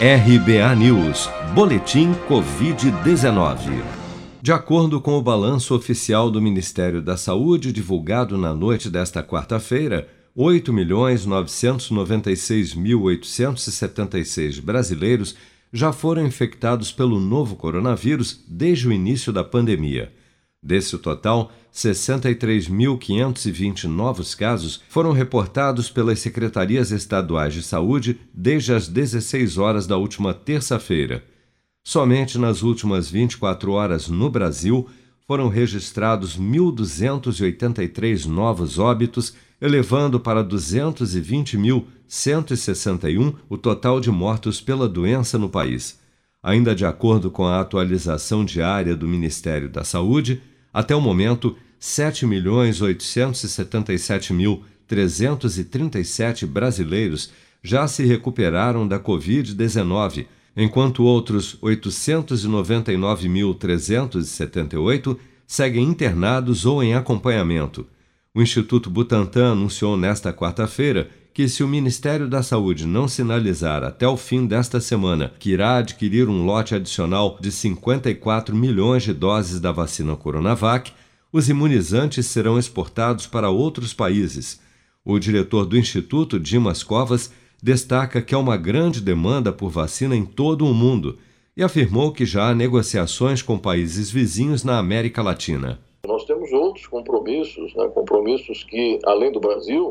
RBA News, Boletim Covid-19. De acordo com o balanço oficial do Ministério da Saúde, divulgado na noite desta quarta-feira, 8.996.876 brasileiros já foram infectados pelo novo coronavírus desde o início da pandemia. Desse total, 63.520 novos casos foram reportados pelas secretarias estaduais de saúde desde as 16 horas da última terça-feira. Somente nas últimas 24 horas no Brasil foram registrados 1.283 novos óbitos, elevando para 220.161 o total de mortos pela doença no país. Ainda de acordo com a atualização diária do Ministério da Saúde, até o momento, 7.877.337 brasileiros já se recuperaram da Covid-19, enquanto outros 899.378 seguem internados ou em acompanhamento. O Instituto Butantan anunciou nesta quarta-feira que, se o Ministério da Saúde não sinalizar até o fim desta semana que irá adquirir um lote adicional de 54 milhões de doses da vacina Coronavac, os imunizantes serão exportados para outros países. O diretor do Instituto, Dimas Covas, destaca que há uma grande demanda por vacina em todo o mundo e afirmou que já há negociações com países vizinhos na América Latina. Nós temos outros compromissos, né, compromissos que, além do Brasil,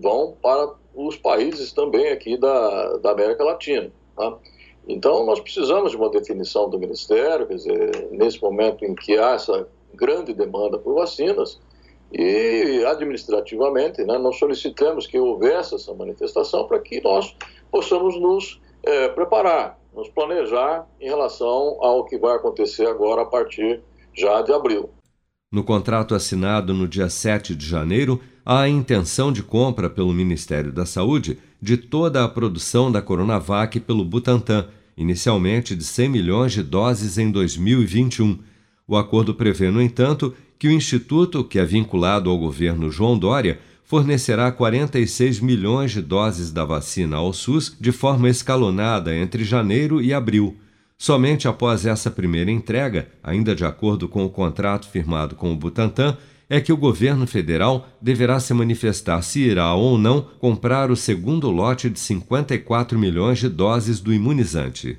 vão para os países também aqui da, da América Latina. Tá? Então, nós precisamos de uma definição do Ministério, quer dizer, nesse momento em que há essa grande demanda por vacinas, e administrativamente, né, nós solicitamos que houvesse essa manifestação para que nós possamos nos é, preparar, nos planejar em relação ao que vai acontecer agora a partir já de abril. No contrato assinado no dia 7 de janeiro, há a intenção de compra pelo Ministério da Saúde de toda a produção da Coronavac pelo Butantan, inicialmente de 100 milhões de doses em 2021. O acordo prevê, no entanto, que o Instituto, que é vinculado ao governo João Dória, fornecerá 46 milhões de doses da vacina ao SUS de forma escalonada entre janeiro e abril. Somente após essa primeira entrega, ainda de acordo com o contrato firmado com o Butantan, é que o governo federal deverá se manifestar se irá ou não comprar o segundo lote de 54 milhões de doses do imunizante.